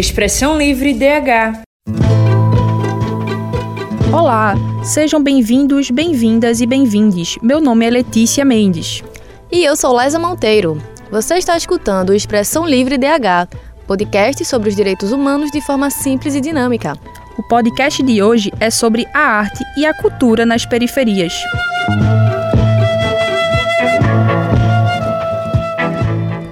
Expressão Livre DH. Olá, sejam bem-vindos, bem-vindas e bem-vindes. Meu nome é Letícia Mendes. E eu sou Laisa Monteiro. Você está escutando o Expressão Livre DH, podcast sobre os direitos humanos de forma simples e dinâmica. O podcast de hoje é sobre a arte e a cultura nas periferias.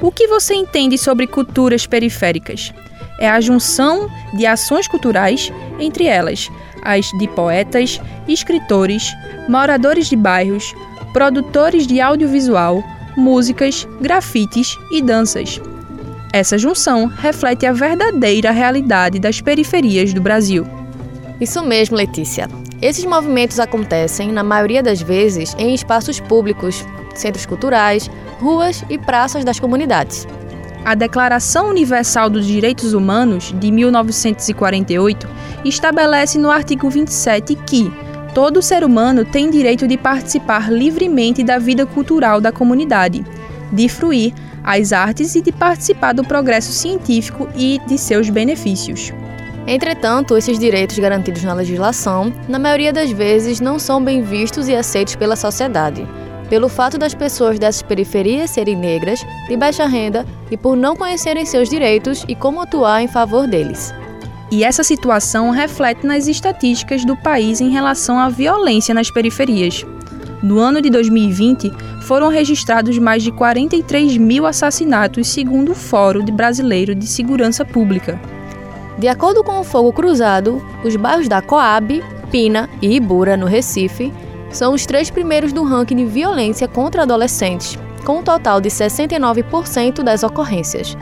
O que você entende sobre culturas periféricas? É a junção de ações culturais, entre elas as de poetas, escritores, moradores de bairros, produtores de audiovisual, músicas, grafites e danças. Essa junção reflete a verdadeira realidade das periferias do Brasil. Isso mesmo, Letícia. Esses movimentos acontecem, na maioria das vezes, em espaços públicos, centros culturais, ruas e praças das comunidades. A Declaração Universal dos Direitos Humanos, de 1948, estabelece no artigo 27 que todo ser humano tem direito de participar livremente da vida cultural da comunidade, de fruir as artes e de participar do progresso científico e de seus benefícios. Entretanto, esses direitos garantidos na legislação, na maioria das vezes, não são bem vistos e aceitos pela sociedade, pelo fato das pessoas dessas periferias serem negras, de baixa renda e por não conhecerem seus direitos e como atuar em favor deles. E essa situação reflete nas estatísticas do país em relação à violência nas periferias. No ano de 2020, foram registrados mais de 43 mil assassinatos, segundo o Fórum Brasileiro de Segurança Pública. De acordo com o Fogo Cruzado, os bairros da Coab, Pina e Ibura, no Recife, são os três primeiros do ranking de violência contra adolescentes, com um total de 69% das ocorrências.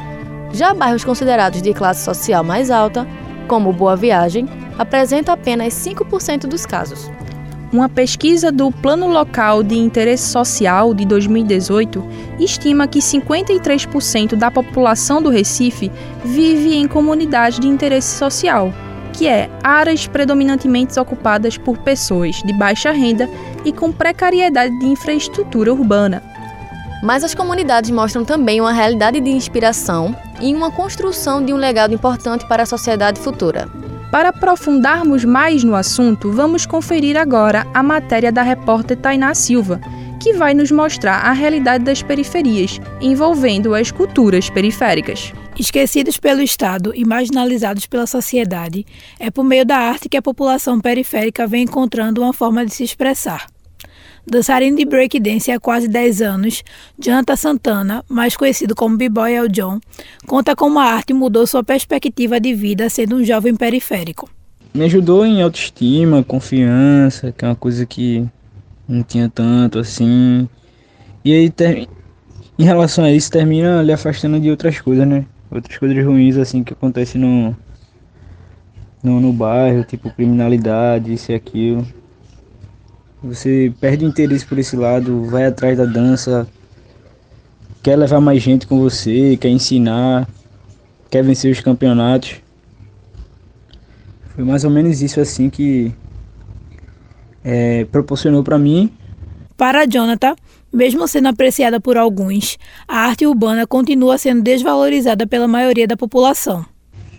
Já bairros considerados de classe social mais alta, como Boa Viagem, apresentam apenas 5% dos casos. Uma pesquisa do Plano Local de Interesse Social de 2018 estima que 53% da população do Recife vive em comunidade de interesse social, que é áreas predominantemente ocupadas por pessoas de baixa renda e com precariedade de infraestrutura urbana. Mas as comunidades mostram também uma realidade de inspiração e uma construção de um legado importante para a sociedade futura. Para aprofundarmos mais no assunto, vamos conferir agora a matéria da repórter Tainá Silva, que vai nos mostrar a realidade das periferias, envolvendo as culturas periféricas. Esquecidos pelo Estado e marginalizados pela sociedade, é por meio da arte que a população periférica vem encontrando uma forma de se expressar. Dançarino de breakdance há quase 10 anos, Janta Santana, mais conhecido como B-Boy El John, conta como a arte mudou sua perspectiva de vida sendo um jovem periférico. Me ajudou em autoestima, confiança, que é uma coisa que não tinha tanto assim. E aí, em relação a isso, termina lhe afastando de outras coisas, né? Outras coisas ruins assim que acontecem no, no, no bairro, tipo criminalidade, isso e aquilo. Você perde o interesse por esse lado, vai atrás da dança, quer levar mais gente com você, quer ensinar, quer vencer os campeonatos. Foi mais ou menos isso assim que é, proporcionou para mim. Para Jonathan, mesmo sendo apreciada por alguns, a arte urbana continua sendo desvalorizada pela maioria da população.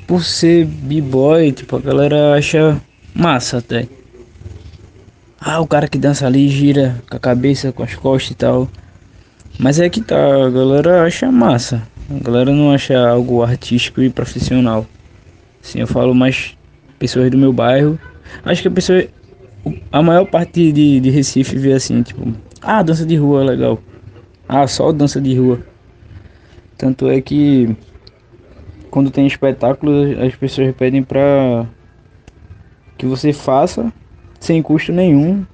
Por ser b-boy, tipo, a galera acha massa até. Ah, o cara que dança ali gira com a cabeça, com as costas e tal. Mas é que tá, a galera acha massa. A galera não acha algo artístico e profissional. Sim, eu falo mais pessoas do meu bairro. Acho que a pessoa. A maior parte de, de Recife vê assim, tipo, ah, dança de rua legal. Ah, só dança de rua. Tanto é que quando tem espetáculo, as pessoas pedem pra que você faça sem custo nenhum,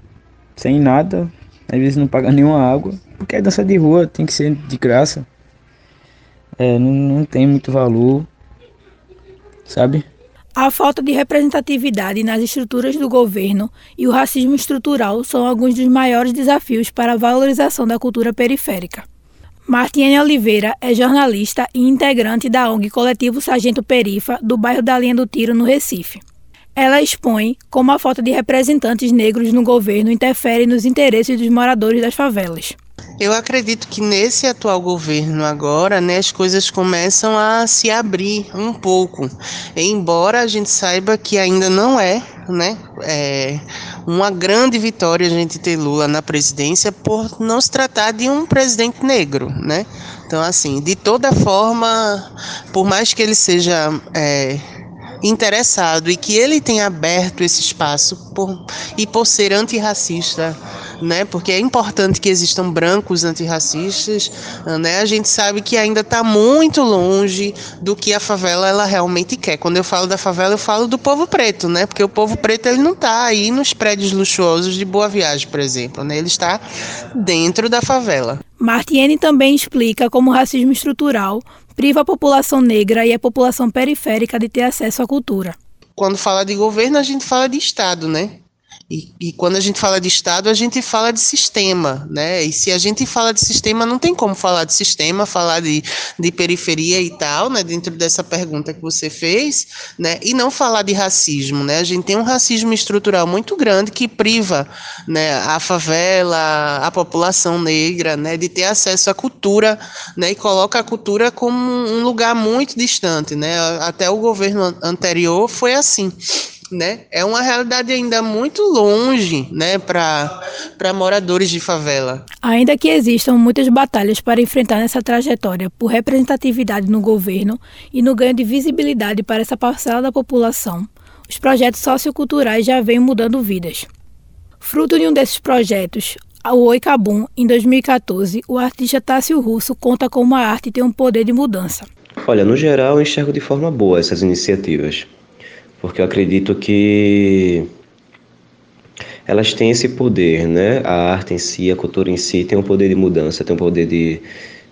sem nada, às vezes não paga nenhuma água, porque a dança de rua tem que ser de graça, é, não, não tem muito valor, sabe? A falta de representatividade nas estruturas do governo e o racismo estrutural são alguns dos maiores desafios para a valorização da cultura periférica. Martiane Oliveira é jornalista e integrante da ONG Coletivo Sargento Perifa, do bairro da Linha do Tiro, no Recife. Ela expõe como a falta de representantes negros no governo interfere nos interesses dos moradores das favelas. Eu acredito que nesse atual governo agora, né, as coisas começam a se abrir um pouco. Embora a gente saiba que ainda não é, né, é uma grande vitória a gente ter Lula na presidência por não se tratar de um presidente negro, né? Então, assim, de toda forma, por mais que ele seja é, interessado e que ele tenha aberto esse espaço por, e por ser antirracista, né? Porque é importante que existam brancos antirracistas, né? A gente sabe que ainda está muito longe do que a favela ela realmente quer. Quando eu falo da favela, eu falo do povo preto, né? Porque o povo preto ele não está aí nos prédios luxuosos de Boa Viagem, por exemplo, né? Ele está dentro da favela. Martiene também explica como o racismo estrutural priva a população negra e a população periférica de ter acesso à cultura. Quando fala de governo, a gente fala de Estado, né? E, e, quando a gente fala de Estado, a gente fala de sistema, né? E se a gente fala de sistema, não tem como falar de sistema, falar de, de periferia e tal, né? Dentro dessa pergunta que você fez, né? E não falar de racismo, né? A gente tem um racismo estrutural muito grande que priva, né? A favela, a população negra, né? De ter acesso à cultura, né? E coloca a cultura como um lugar muito distante, né? Até o governo anterior foi assim né? É uma realidade ainda muito longe, né, para moradores de favela. Ainda que existam muitas batalhas para enfrentar nessa trajetória por representatividade no governo e no ganho de visibilidade para essa parcela da população, os projetos socioculturais já vêm mudando vidas. Fruto de um desses projetos, o Oicabum, em 2014, o artista Tássio Russo conta como a arte tem um poder de mudança. Olha, no geral, eu enxergo de forma boa essas iniciativas porque eu acredito que elas têm esse poder, né? A arte em si, a cultura em si tem um poder de mudança, tem um poder de,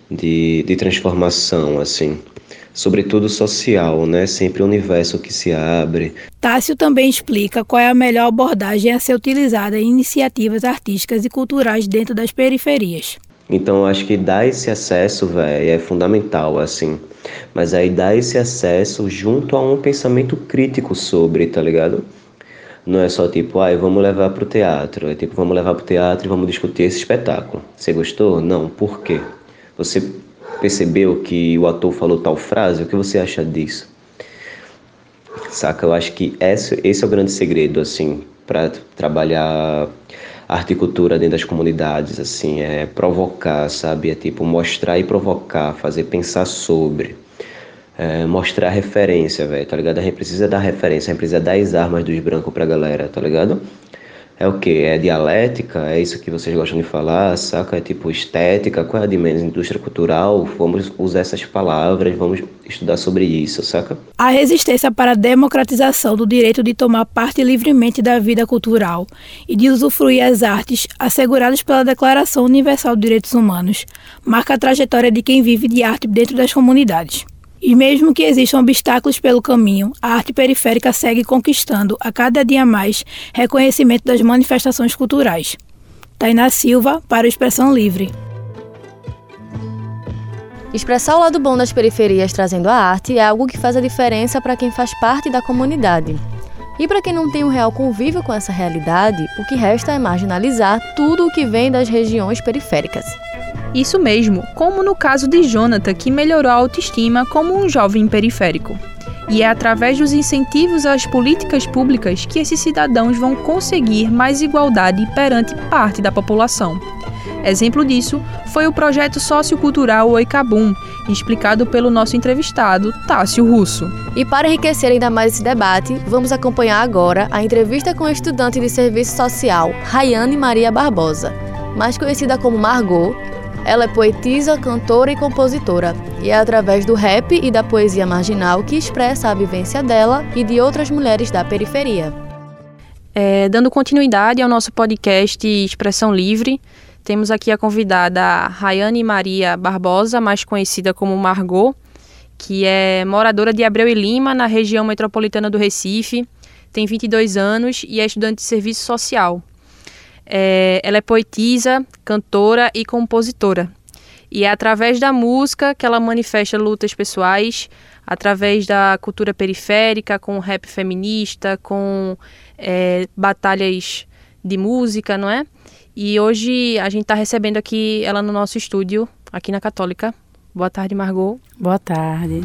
de, de transformação, assim. Sobretudo social, né? Sempre o universo que se abre. Tássio também explica qual é a melhor abordagem a ser utilizada em iniciativas artísticas e culturais dentro das periferias. Então, acho que dar esse acesso, velho, é fundamental, assim. Mas aí dá esse acesso junto a um pensamento crítico sobre, tá ligado? Não é só tipo, ah, vamos levar pro teatro. É tipo, vamos levar pro teatro e vamos discutir esse espetáculo. Você gostou? Não. Por quê? Você percebeu que o ator falou tal frase? O que você acha disso? Saca? Eu acho que esse, esse é o grande segredo, assim, para trabalhar arte e cultura dentro das comunidades, assim, é provocar, sabe? É tipo mostrar e provocar, fazer pensar sobre. É, mostrar referência, velho, tá ligado? A gente precisa dar referência, a gente precisa dar as armas dos brancos pra galera, tá ligado? É o que? É dialética? É isso que vocês gostam de falar, saca? É tipo estética? Qual é a de menos? Indústria cultural? Vamos usar essas palavras, vamos estudar sobre isso, saca? A resistência para a democratização do direito de tomar parte livremente da vida cultural e de usufruir as artes asseguradas pela Declaração Universal de Direitos Humanos marca a trajetória de quem vive de arte dentro das comunidades. E mesmo que existam obstáculos pelo caminho, a arte periférica segue conquistando a cada dia mais reconhecimento das manifestações culturais. Tainá Silva, para o Expressão Livre. Expressar o lado bom das periferias trazendo a arte é algo que faz a diferença para quem faz parte da comunidade. E para quem não tem um real convívio com essa realidade, o que resta é marginalizar tudo o que vem das regiões periféricas. Isso mesmo, como no caso de Jonathan, que melhorou a autoestima como um jovem periférico. E é através dos incentivos às políticas públicas que esses cidadãos vão conseguir mais igualdade perante parte da população. Exemplo disso foi o projeto sociocultural Oicabum, explicado pelo nosso entrevistado, Tássio Russo. E para enriquecer ainda mais esse debate, vamos acompanhar agora a entrevista com a estudante de serviço social, Rayane Maria Barbosa, mais conhecida como Margot, ela é poetisa, cantora e compositora, e é através do rap e da poesia marginal que expressa a vivência dela e de outras mulheres da periferia. É, dando continuidade ao nosso podcast Expressão Livre, temos aqui a convidada Rayane Maria Barbosa, mais conhecida como Margot, que é moradora de Abreu e Lima, na região metropolitana do Recife, tem 22 anos e é estudante de serviço social. É, ela é poetisa, cantora e compositora. E é através da música que ela manifesta lutas pessoais, através da cultura periférica, com rap feminista, com é, batalhas de música, não é? E hoje a gente está recebendo aqui ela no nosso estúdio, aqui na Católica. Boa tarde, Margot. Boa tarde.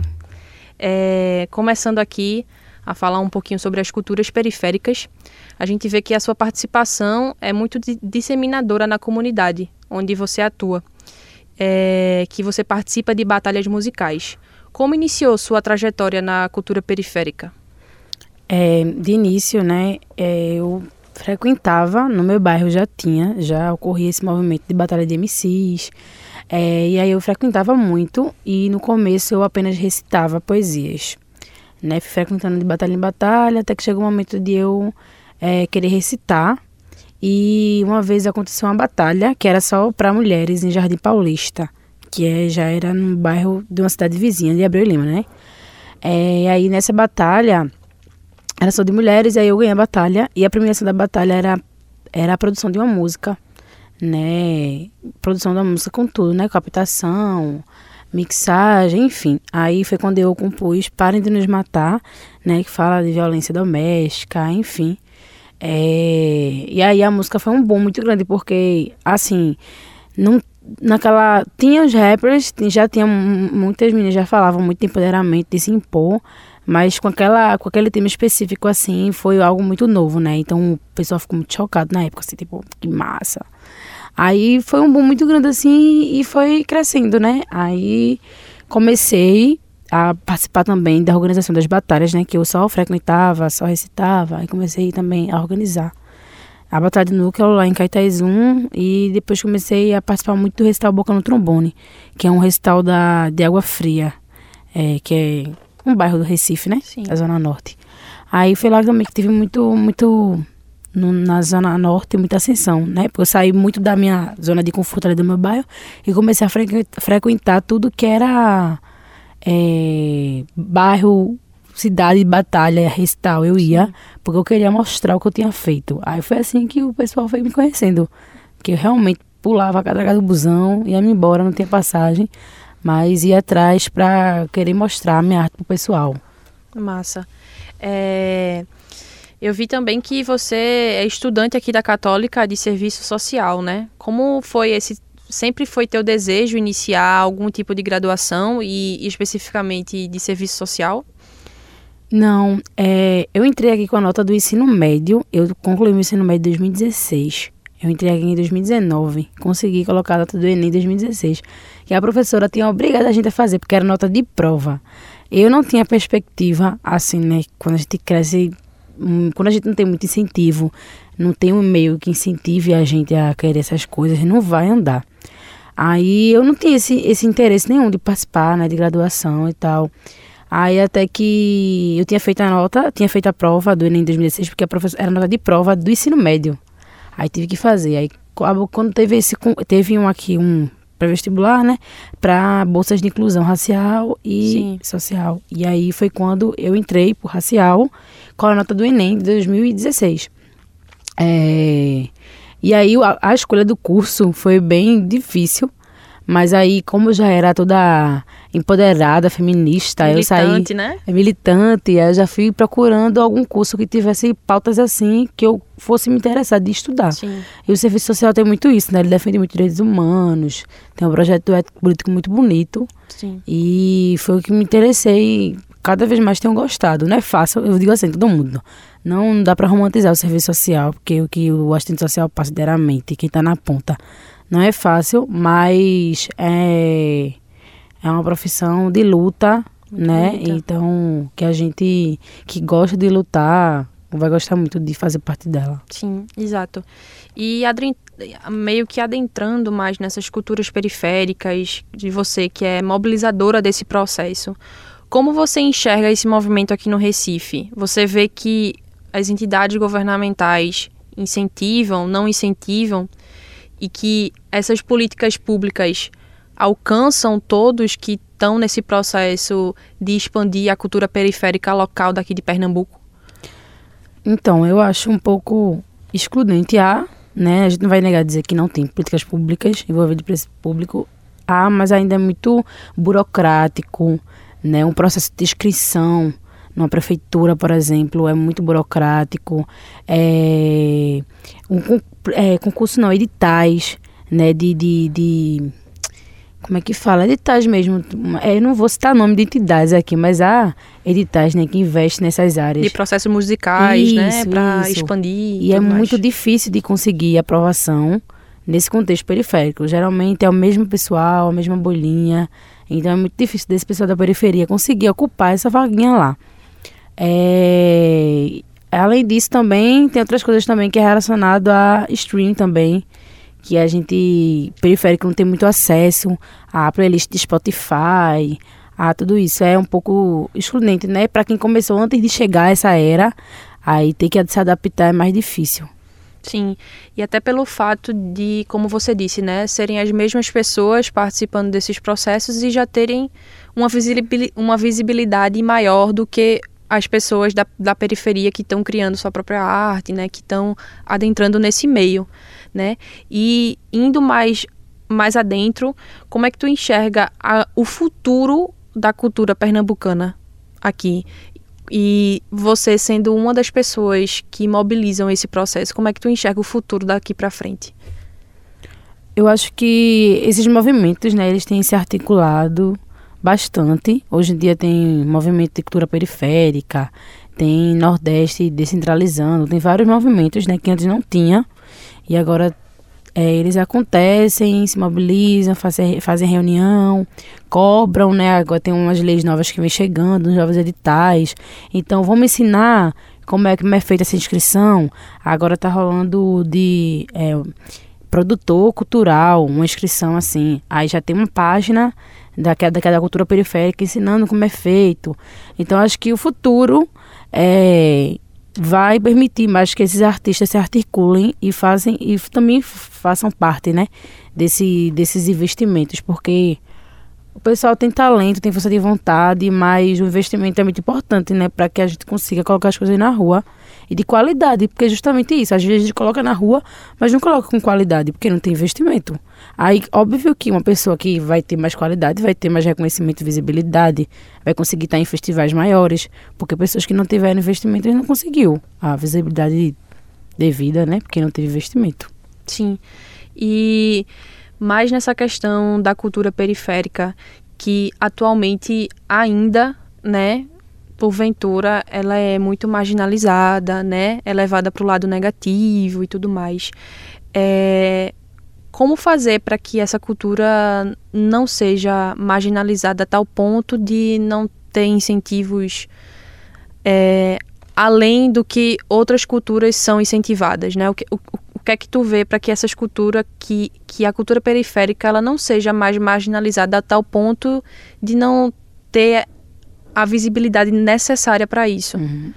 É, começando aqui a falar um pouquinho sobre as culturas periféricas, a gente vê que a sua participação é muito disseminadora na comunidade onde você atua, é, que você participa de batalhas musicais. Como iniciou sua trajetória na cultura periférica? É, de início, né, é, eu frequentava, no meu bairro já tinha, já ocorria esse movimento de batalha de MCs, é, e aí eu frequentava muito e no começo eu apenas recitava poesias, né, fui frequentando de batalha em batalha, até que chegou o momento de eu é, querer recitar, e uma vez aconteceu uma batalha que era só para mulheres em Jardim Paulista, que é, já era no bairro de uma cidade vizinha, de Abreu Lima, né, é, e aí nessa batalha era só de mulheres, e aí eu ganhei a batalha. E a premiação da batalha era, era a produção de uma música, né? Produção da música com tudo, né? Captação, mixagem, enfim. Aí foi quando eu compus Parem de Nos Matar, né? Que fala de violência doméstica, enfim. É, e aí a música foi um boom muito grande, porque, assim, não, naquela. Tinha os rappers, já tinha muitas meninas já falavam muito de empoderamento, de se impor. Mas com, aquela, com aquele tema específico, assim, foi algo muito novo, né? Então o pessoal ficou muito chocado na época, assim, tipo, que massa. Aí foi um boom muito grande, assim, e foi crescendo, né? Aí comecei a participar também da organização das batalhas, né? Que eu só frequentava, só recitava. Aí comecei também a organizar a Batalha de Núcleo lá em Caetaizum e depois comecei a participar muito do recital Boca no Trombone, que é um recital da, de água fria, é, que é um bairro do Recife, né? Sim. Da Zona Norte. Aí foi lá também que tive muito, muito no, na Zona Norte, muita ascensão, né? Porque eu saí muito da minha zona de conforto ali do meu bairro e comecei a frequentar tudo que era é, bairro, cidade, batalha, recital. Eu ia porque eu queria mostrar o que eu tinha feito. Aí foi assim que o pessoal foi me conhecendo. Que eu realmente pulava a catraca do busão, ia-me embora, não tinha passagem mas ir atrás para querer mostrar a minha arte pro pessoal. Massa. É, eu vi também que você é estudante aqui da Católica de Serviço Social, né? Como foi esse sempre foi teu desejo iniciar algum tipo de graduação e especificamente de serviço social? Não, é, eu entrei aqui com a nota do ensino médio, eu concluí meu ensino médio em 2016. Eu entrei aqui em 2019, consegui colocar a nota do Enem em 2016, que a professora tinha obrigado a gente a fazer, porque era nota de prova. Eu não tinha perspectiva, assim, né? Quando a gente cresce, quando a gente não tem muito incentivo, não tem um meio que incentive a gente a querer essas coisas, não vai andar. Aí eu não tinha esse, esse interesse nenhum de participar, né, de graduação e tal. Aí até que eu tinha feito a nota, tinha feito a prova do Enem 2016, porque a professora era nota de prova do ensino médio. Aí tive que fazer. Aí quando teve esse teve um aqui um pré-vestibular, né, para bolsas de inclusão racial e Sim. social. E aí foi quando eu entrei por racial com a nota do ENEM de 2016. É, e aí a, a escolha do curso foi bem difícil, mas aí, como eu já era toda empoderada, feminista, militante, eu saí. Militante, né? É militante, eu já fui procurando algum curso que tivesse pautas assim, que eu fosse me interessar de estudar. Sim. E o serviço social tem muito isso, né? Ele defende muito direitos humanos, tem um projeto político muito bonito. Sim. E foi o que me interessei. Cada vez mais tenho gostado. Não é fácil, eu digo assim, todo mundo. Não dá para romantizar o serviço social, porque o que o assistente social passa diariamente, quem está na ponta não é fácil, mas é, é uma profissão de luta, né? Então, que a gente que gosta de lutar vai gostar muito de fazer parte dela. Sim, exato. E meio que adentrando mais nessas culturas periféricas de você que é mobilizadora desse processo. Como você enxerga esse movimento aqui no Recife? Você vê que as entidades governamentais incentivam, não incentivam e que essas políticas públicas alcançam todos que estão nesse processo de expandir a cultura periférica local daqui de Pernambuco? Então, eu acho um pouco excludente a, né? A gente não vai negar dizer que não tem políticas públicas envolvidas para esse público, há, mas ainda é muito burocrático, né? Um processo de inscrição numa prefeitura, por exemplo, é muito burocrático. É, um, é, concurso não, editais, né, de, de, de como é que fala? Editais mesmo. É, eu não vou citar nome de entidades aqui, mas há editais né, que investem nessas áreas. De processos musicais, né, isso, né? Para expandir. E, é mais. muito difícil de conseguir aprovação nesse contexto periférico. Geralmente é o mesmo pessoal, a mesma bolinha. Então é muito difícil desse pessoal da periferia conseguir ocupar essa vaguinha lá. É... Além disso, também tem outras coisas também que é relacionado a stream também que a gente periférico não tem muito acesso à playlist de Spotify, a tudo isso. É um pouco excludente, né? Para quem começou antes de chegar a essa era, aí ter que se adaptar é mais difícil. Sim, e até pelo fato de, como você disse, né, serem as mesmas pessoas participando desses processos e já terem uma visibilidade maior do que as pessoas da, da periferia que estão criando sua própria arte, né, que estão adentrando nesse meio né? E indo mais mais adentro, como é que tu enxerga a, o futuro da cultura pernambucana aqui? E você sendo uma das pessoas que mobilizam esse processo, como é que tu enxerga o futuro daqui para frente? Eu acho que esses movimentos, né, eles têm se articulado bastante. Hoje em dia tem movimento de cultura periférica, tem Nordeste descentralizando, tem vários movimentos, né, que antes não tinha. E agora é, eles acontecem, se mobilizam, fazem, fazem reunião, cobram, né? Agora tem umas leis novas que vem chegando, novos editais. Então, vamos ensinar como é que é feita essa inscrição. Agora tá rolando de é, produtor cultural, uma inscrição assim. Aí já tem uma página daquela, daquela cultura periférica ensinando como é feito. Então, acho que o futuro é vai permitir mais que esses artistas se articulem e fazem e também façam parte, né, desse, desses investimentos, porque o pessoal tem talento, tem força de vontade, mas o investimento é muito importante, né, para que a gente consiga colocar as coisas na rua e de qualidade, porque é justamente isso. Às vezes coloca na rua, mas não coloca com qualidade, porque não tem investimento. Aí, óbvio que uma pessoa que vai ter mais qualidade, vai ter mais reconhecimento e visibilidade, vai conseguir estar em festivais maiores, porque pessoas que não tiveram investimento, não conseguiu a visibilidade devida, né, porque não teve investimento. Sim. E mais nessa questão da cultura periférica, que atualmente ainda, né, porventura ela é muito marginalizada, né? É levada para o lado negativo e tudo mais. É, como fazer para que essa cultura não seja marginalizada a tal ponto de não ter incentivos é, além do que outras culturas são incentivadas, né? O que, o, o que é que tu vê para que essa cultura, que, que a cultura periférica, ela não seja mais marginalizada a tal ponto de não ter a visibilidade necessária para isso. Uhum.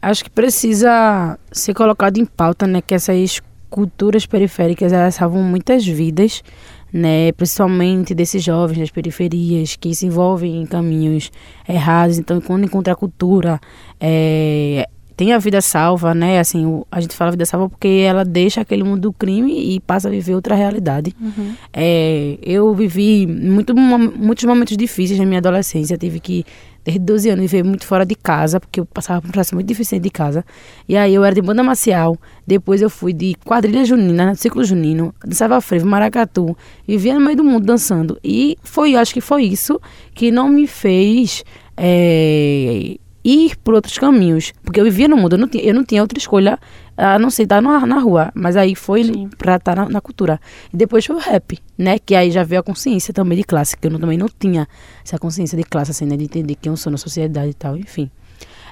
Acho que precisa ser colocado em pauta, né, que essas culturas periféricas elas salvam muitas vidas, né, principalmente desses jovens das periferias que se envolvem em caminhos errados. Então, quando encontra a cultura, é, tem a vida salva, né? Assim, a gente fala vida salva porque ela deixa aquele mundo do crime e passa a viver outra realidade. Uhum. É, eu vivi muito, muitos momentos difíceis na minha adolescência. Tive que, desde 12 anos, viver muito fora de casa, porque eu passava por um processo muito difícil de casa. E aí eu era de banda marcial, depois eu fui de quadrilha junina, ciclo junino, dançava frevo, maracatu, vivia no meio do mundo dançando. E foi, acho que foi isso que não me fez... É, ir por outros caminhos. Porque eu vivia no mundo, eu não tinha, eu não tinha outra escolha a não ser estar na, na rua. Mas aí foi Sim. pra estar na, na, cultura. E depois foi o rap, né? Que aí já veio a consciência também de classe, que eu não, também não tinha essa consciência de classe, assim, né? De entender quem eu sou na sociedade e tal, enfim.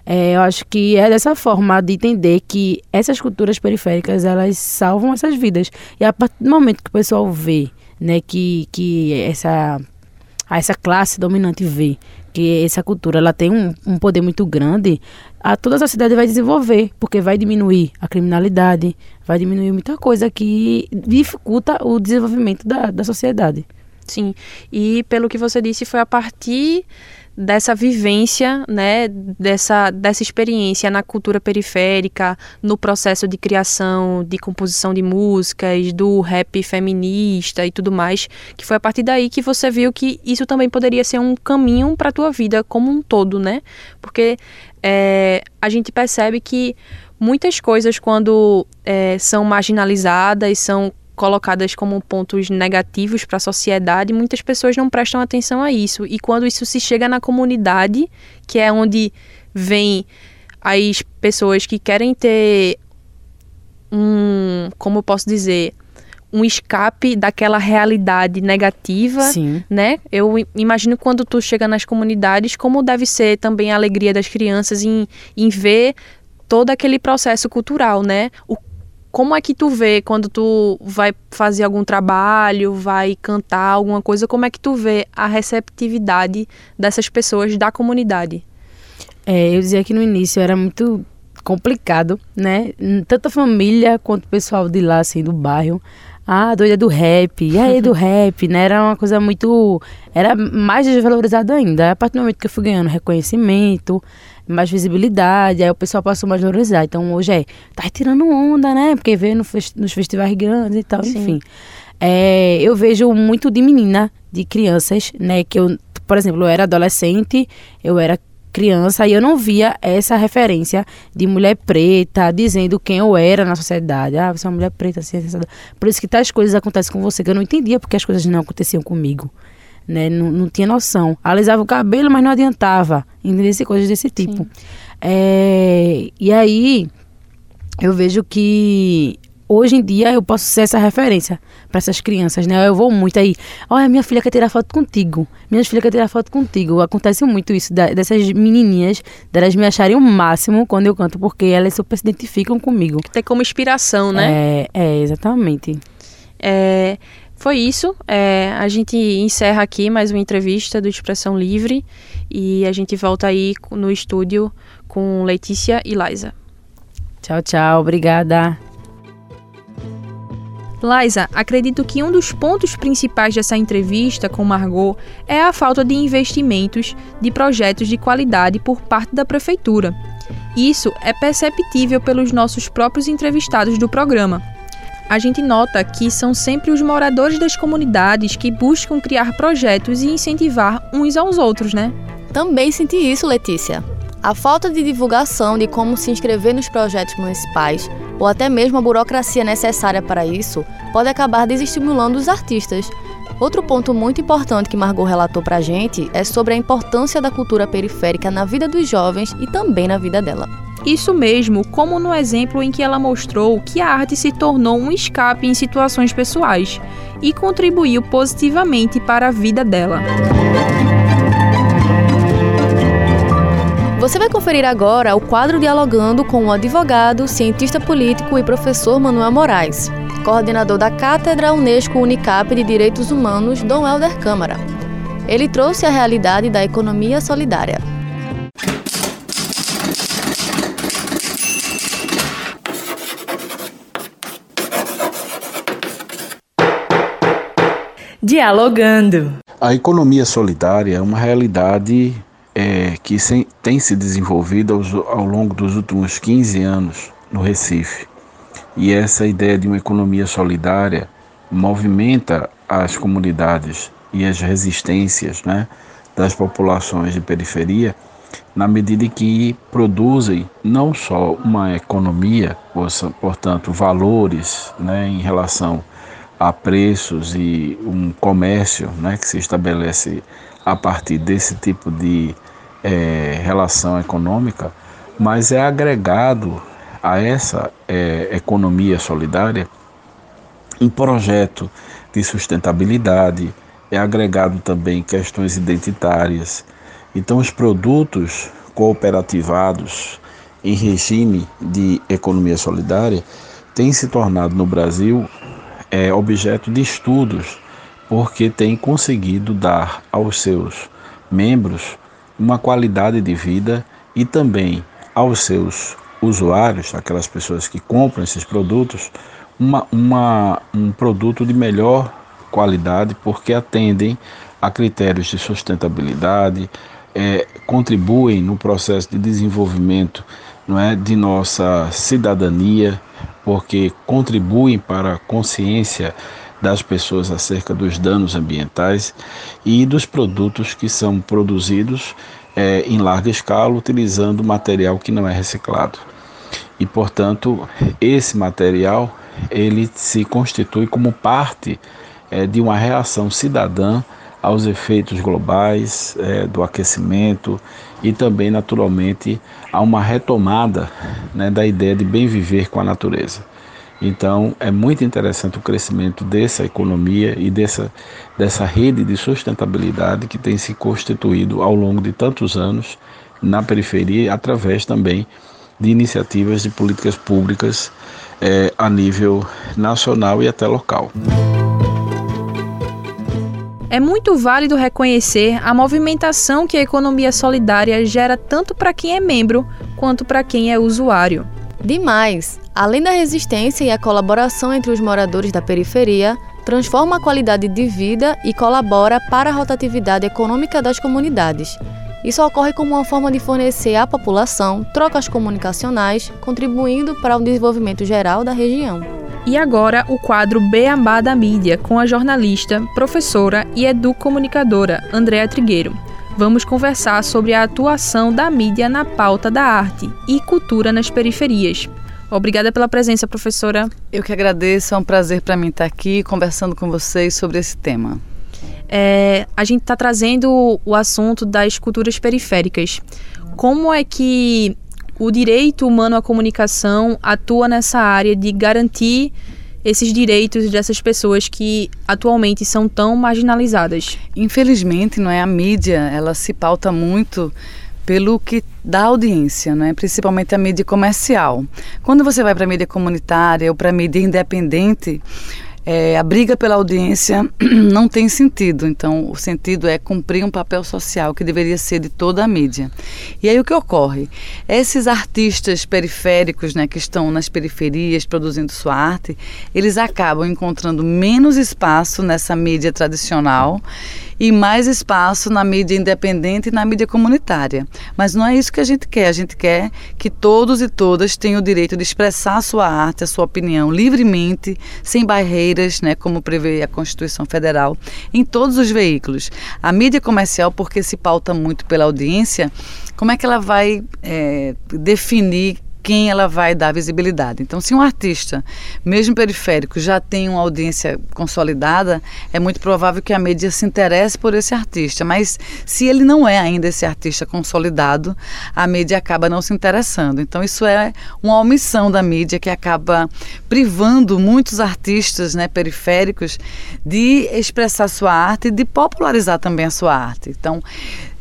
É, eu acho que é dessa forma de entender que essas culturas periféricas, elas salvam essas vidas. E a partir do momento que o pessoal vê, né, que, que essa, essa classe dominante vê que essa cultura ela tem um, um poder muito grande, a toda a sociedade vai desenvolver, porque vai diminuir a criminalidade, vai diminuir muita coisa que dificulta o desenvolvimento da, da sociedade. Sim, e pelo que você disse, foi a partir dessa vivência, né, dessa, dessa experiência na cultura periférica, no processo de criação, de composição de músicas, do rap feminista e tudo mais, que foi a partir daí que você viu que isso também poderia ser um caminho para a tua vida como um todo, né? Porque é, a gente percebe que muitas coisas, quando é, são marginalizadas, são colocadas como pontos negativos para a sociedade, muitas pessoas não prestam atenção a isso. E quando isso se chega na comunidade, que é onde vem as pessoas que querem ter um, como eu posso dizer, um escape daquela realidade negativa, Sim. né? Eu imagino quando tu chega nas comunidades, como deve ser também a alegria das crianças em, em ver todo aquele processo cultural, né? O como é que tu vê quando tu vai fazer algum trabalho, vai cantar alguma coisa, como é que tu vê a receptividade dessas pessoas da comunidade? É, eu dizia que no início era muito complicado, né? Tanto a família quanto o pessoal de lá, assim, do bairro. Ah, doida do rap, e aí do rap, né? Era uma coisa muito. Era mais desvalorizado ainda. A partir do momento que eu fui ganhando reconhecimento, mais visibilidade, aí o pessoal passou mais a valorizar. Então hoje é, tá tirando onda, né? Porque vê no fest nos festivais grandes e tal, Sim. enfim. É, eu vejo muito de menina, de crianças, né? Que eu, por exemplo, eu era adolescente, eu era criança e eu não via essa referência de mulher preta dizendo quem eu era na sociedade. Ah, você é uma mulher preta, assim, assim, assim. Por isso que tais coisas acontecem com você, que eu não entendia porque as coisas não aconteciam comigo né? Não, não tinha noção. Alisava o cabelo, mas não adiantava. Entendeu? Coisas desse tipo. É, e aí, eu vejo que hoje em dia eu posso ser essa referência para essas crianças, né? Eu vou muito aí, olha, minha filha quer tirar foto contigo, minha filha quer tirar foto contigo. Acontece muito isso da, dessas menininhas, delas me acharem o máximo quando eu canto, porque elas super se identificam comigo. Tem como inspiração, né? É, é exatamente. É, foi isso. É, a gente encerra aqui mais uma entrevista do Expressão Livre e a gente volta aí no estúdio com Letícia e Liza. Tchau, tchau. Obrigada. Liza, acredito que um dos pontos principais dessa entrevista com Margot é a falta de investimentos de projetos de qualidade por parte da prefeitura. Isso é perceptível pelos nossos próprios entrevistados do programa a gente nota que são sempre os moradores das comunidades que buscam criar projetos e incentivar uns aos outros, né? Também senti isso, Letícia. A falta de divulgação de como se inscrever nos projetos municipais, ou até mesmo a burocracia necessária para isso, pode acabar desestimulando os artistas. Outro ponto muito importante que Margot relatou pra gente é sobre a importância da cultura periférica na vida dos jovens e também na vida dela. Isso mesmo, como no exemplo em que ela mostrou que a arte se tornou um escape em situações pessoais e contribuiu positivamente para a vida dela. Você vai conferir agora o quadro dialogando com o advogado, cientista político e professor Manuel Moraes, coordenador da Cátedra Unesco Unicap de Direitos Humanos, Dom Helder Câmara. Ele trouxe a realidade da economia solidária. Dialogando. A economia solidária é uma realidade é, que sem, tem se desenvolvido ao, ao longo dos últimos 15 anos no Recife. E essa ideia de uma economia solidária movimenta as comunidades e as resistências né, das populações de periferia na medida em que produzem não só uma economia, portanto, valores né, em relação a preços e um comércio né, que se estabelece a partir desse tipo de é, relação econômica, mas é agregado a essa é, economia solidária um projeto de sustentabilidade, é agregado também questões identitárias. Então, os produtos cooperativados em regime de economia solidária têm se tornado no Brasil é objeto de estudos, porque tem conseguido dar aos seus membros uma qualidade de vida e também aos seus usuários, aquelas pessoas que compram esses produtos, uma, uma, um produto de melhor qualidade, porque atendem a critérios de sustentabilidade, é, contribuem no processo de desenvolvimento não é, de nossa cidadania, porque contribuem para a consciência das pessoas acerca dos danos ambientais e dos produtos que são produzidos é, em larga escala utilizando material que não é reciclado. E, portanto, esse material ele se constitui como parte é, de uma reação cidadã aos efeitos globais é, do aquecimento e também, naturalmente, a uma retomada né, da ideia de bem viver com a natureza. Então, é muito interessante o crescimento dessa economia e dessa, dessa rede de sustentabilidade que tem se constituído ao longo de tantos anos na periferia, através também de iniciativas de políticas públicas é, a nível nacional e até local. É muito válido reconhecer a movimentação que a economia solidária gera tanto para quem é membro quanto para quem é usuário. Demais! Além da resistência e a colaboração entre os moradores da periferia, transforma a qualidade de vida e colabora para a rotatividade econômica das comunidades. Isso ocorre como uma forma de fornecer à população trocas comunicacionais, contribuindo para o desenvolvimento geral da região. E agora o quadro Beabá da Mídia com a jornalista, professora e educomunicadora Andréa Trigueiro. Vamos conversar sobre a atuação da mídia na pauta da arte e cultura nas periferias. Obrigada pela presença, professora. Eu que agradeço, é um prazer para mim estar aqui conversando com vocês sobre esse tema. É, a gente está trazendo o assunto das culturas periféricas. Como é que o direito humano à comunicação atua nessa área de garantir esses direitos dessas pessoas que atualmente são tão marginalizadas. Infelizmente, não é a mídia, ela se pauta muito pelo que dá audiência, né? principalmente a mídia comercial. Quando você vai para a mídia comunitária ou para a mídia independente, é, a briga pela audiência não tem sentido. Então, o sentido é cumprir um papel social que deveria ser de toda a mídia. E aí o que ocorre? Esses artistas periféricos, né, que estão nas periferias produzindo sua arte, eles acabam encontrando menos espaço nessa mídia tradicional e mais espaço na mídia independente e na mídia comunitária. Mas não é isso que a gente quer. A gente quer que todos e todas tenham o direito de expressar a sua arte, a sua opinião livremente, sem barreiras, né, como prevê a Constituição Federal, em todos os veículos. A mídia comercial, porque se pauta muito pela audiência, como é que ela vai é, definir quem ela vai dar visibilidade. Então, se um artista, mesmo periférico, já tem uma audiência consolidada, é muito provável que a mídia se interesse por esse artista. Mas se ele não é ainda esse artista consolidado, a mídia acaba não se interessando. Então, isso é uma omissão da mídia que acaba privando muitos artistas né, periféricos de expressar sua arte e de popularizar também a sua arte. Então,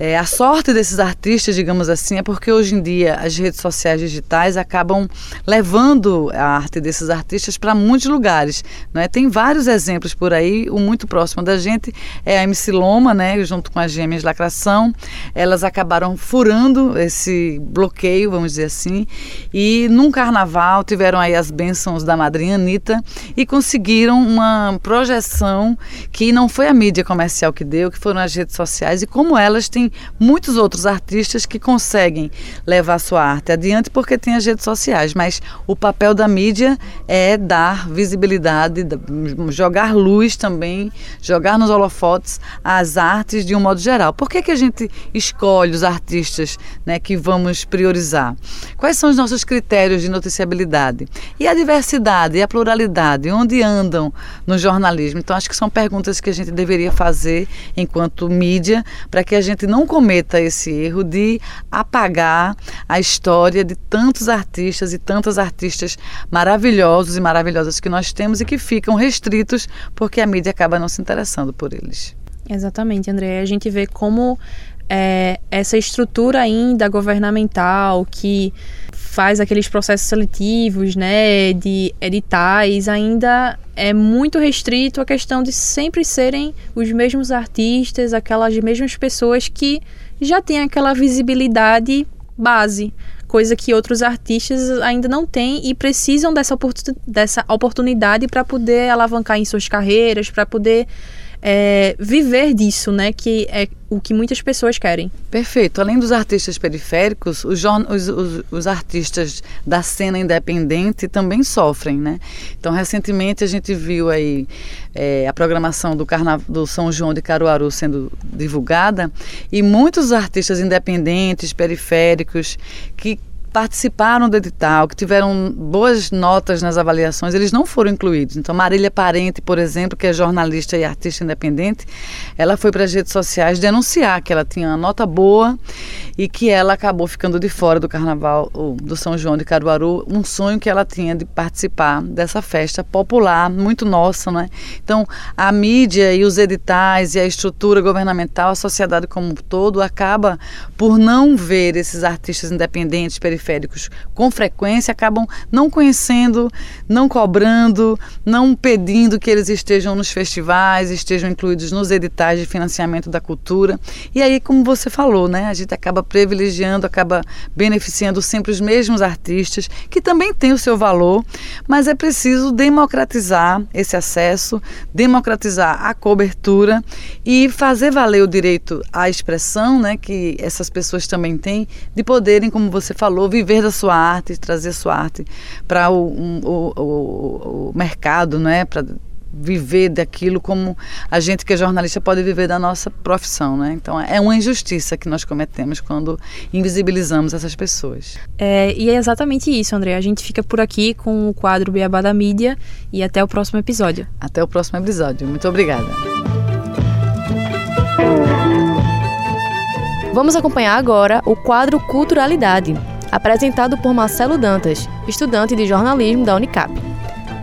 é, a sorte desses artistas, digamos assim, é porque hoje em dia as redes sociais digitais acabam levando a arte desses artistas para muitos lugares. Né? Tem vários exemplos por aí, o muito próximo da gente é a MC Loma, né, junto com as Gêmeas Lacração. Elas acabaram furando esse bloqueio, vamos dizer assim, e num carnaval tiveram aí as bênçãos da madrinha Anitta e conseguiram uma projeção que não foi a mídia comercial que deu, que foram as redes sociais, e como elas têm muitos outros artistas que conseguem levar sua arte adiante porque tem as redes sociais, mas o papel da mídia é dar visibilidade, jogar luz também, jogar nos holofotes as artes de um modo geral. Por que, que a gente escolhe os artistas né, que vamos priorizar? Quais são os nossos critérios de noticiabilidade? E a diversidade e a pluralidade, onde andam no jornalismo? Então, acho que são perguntas que a gente deveria fazer enquanto mídia para que a gente não cometa esse erro de apagar a história de tantos artistas e tantas artistas maravilhosos e maravilhosas que nós temos e que ficam restritos porque a mídia acaba não se interessando por eles. Exatamente, André. A gente vê como é, essa estrutura ainda governamental que faz aqueles processos seletivos, né, de editais, ainda é muito restrito a questão de sempre serem os mesmos artistas, aquelas mesmas pessoas que já têm aquela visibilidade base, coisa que outros artistas ainda não têm e precisam dessa, dessa oportunidade para poder alavancar em suas carreiras, para poder é, viver disso, né? Que é o que muitas pessoas querem. Perfeito. Além dos artistas periféricos, os, os, os, os, artistas da cena independente também sofrem, né? Então, recentemente a gente viu aí é, a programação do, do São João de Caruaru sendo divulgada e muitos artistas independentes, periféricos, que participaram do edital, que tiveram boas notas nas avaliações, eles não foram incluídos. Então, Marília Parente, por exemplo, que é jornalista e artista independente, ela foi para as redes sociais denunciar que ela tinha uma nota boa e que ela acabou ficando de fora do carnaval do São João de Caruaru, um sonho que ela tinha de participar dessa festa popular, muito nossa, né? Então, a mídia e os editais e a estrutura governamental, a sociedade como um todo, acaba por não ver esses artistas independentes, periféricos com frequência, acabam não conhecendo, não cobrando, não pedindo que eles estejam nos festivais, estejam incluídos nos editais de financiamento da cultura. E aí, como você falou, né, a gente acaba privilegiando, acaba beneficiando sempre os mesmos artistas, que também têm o seu valor, mas é preciso democratizar esse acesso, democratizar a cobertura e fazer valer o direito à expressão, né, que essas pessoas também têm, de poderem, como você falou, viver da sua arte, trazer sua arte para o, o, o, o mercado, né, para viver daquilo como a gente que é jornalista pode viver da nossa profissão, né? Então é uma injustiça que nós cometemos quando invisibilizamos essas pessoas. É, e é exatamente isso, André. A gente fica por aqui com o quadro Beabá da Mídia e até o próximo episódio. Até o próximo episódio. Muito obrigada. Vamos acompanhar agora o quadro Culturalidade, apresentado por Marcelo Dantas, estudante de jornalismo da Unicap.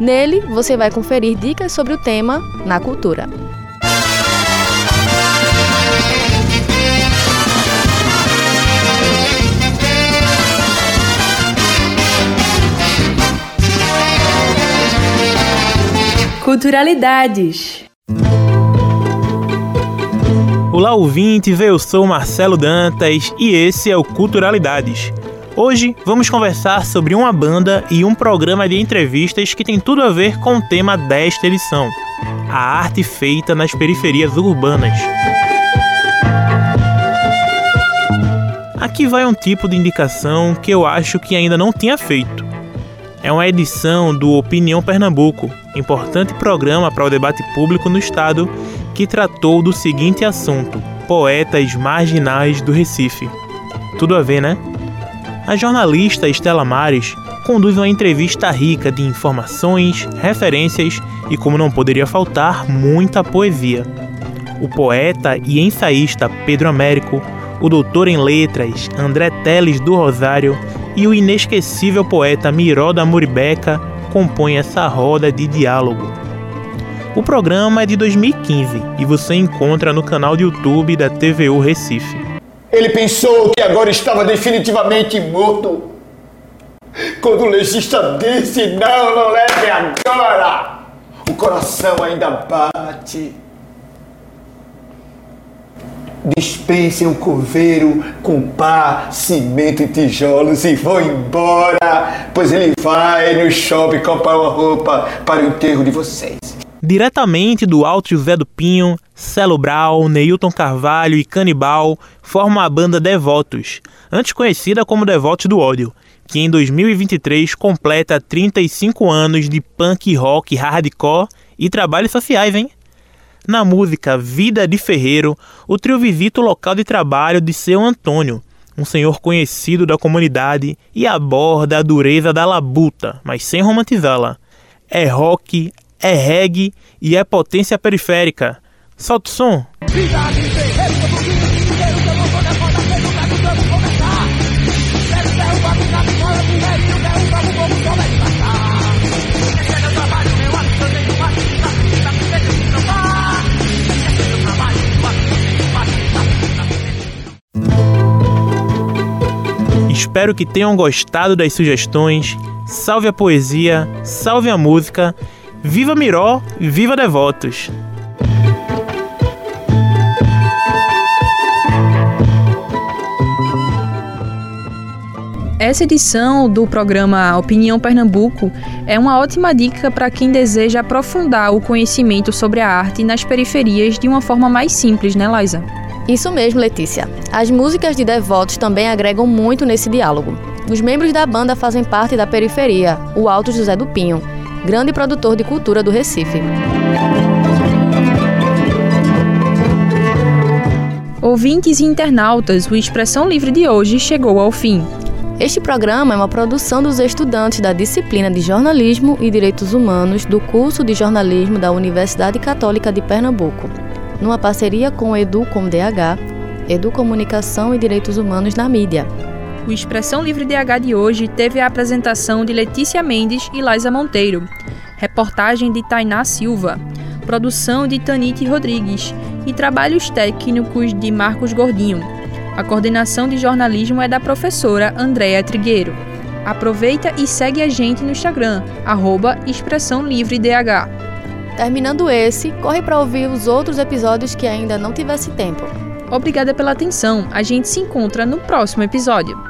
Nele, você vai conferir dicas sobre o tema na cultura. Culturalidades. Olá, ouvintes, eu sou Marcelo Dantas e esse é o Culturalidades Hoje vamos conversar sobre uma banda e um programa de entrevistas que tem tudo a ver com o tema desta edição: a arte feita nas periferias urbanas. Aqui vai um tipo de indicação que eu acho que ainda não tinha feito. É uma edição do Opinião Pernambuco, importante programa para o debate público no estado que tratou do seguinte assunto: poetas marginais do Recife. Tudo a ver, né? A jornalista Estela Mares conduz uma entrevista rica de informações, referências e, como não poderia faltar, muita poesia. O poeta e ensaísta Pedro Américo, o doutor em letras André Teles do Rosário e o inesquecível poeta Miró da Muribeca compõem essa roda de diálogo. O programa é de 2015 e você encontra no canal do YouTube da TVU Recife. Ele pensou que agora estava definitivamente morto. Quando o legista disse: Não, não leve agora, o coração ainda bate. Dispensem o coveiro com pá, cimento e tijolos e vão embora, pois ele vai no shopping comprar uma roupa para o enterro de vocês. Diretamente do Alto José do Pinho, Celo Brau, Neilton Carvalho e Canibal formam a banda Devotos, antes conhecida como Devotos do Ódio, que em 2023 completa 35 anos de punk rock hardcore e trabalhos sociais, hein? Na música Vida de Ferreiro, o trio visita o local de trabalho de seu Antônio, um senhor conhecido da comunidade, e aborda a dureza da labuta, mas sem romantizá-la. É rock, é reggae e é potência periférica. Solta o som. Espero que tenham gostado das sugestões. Salve a poesia, salve a música Viva Miró, viva Devotos! Essa edição do programa Opinião Pernambuco é uma ótima dica para quem deseja aprofundar o conhecimento sobre a arte nas periferias de uma forma mais simples, né, Liza? Isso mesmo, Letícia. As músicas de Devotos também agregam muito nesse diálogo. Os membros da banda fazem parte da periferia, o Alto José do Pinho, grande produtor de cultura do Recife. Ouvintes e internautas, o Expressão Livre de hoje chegou ao fim. Este programa é uma produção dos estudantes da disciplina de Jornalismo e Direitos Humanos do curso de Jornalismo da Universidade Católica de Pernambuco, numa parceria com o Edu com DH, Edu Comunicação e Direitos Humanos na Mídia. O Expressão Livre DH de hoje teve a apresentação de Letícia Mendes e Laisa Monteiro, reportagem de Tainá Silva, produção de Tanite Rodrigues e trabalhos técnicos de Marcos Gordinho. A coordenação de jornalismo é da professora Andréa Trigueiro. Aproveita e segue a gente no Instagram, arroba Expressão Livre DH. Terminando esse, corre para ouvir os outros episódios que ainda não tivesse tempo. Obrigada pela atenção. A gente se encontra no próximo episódio.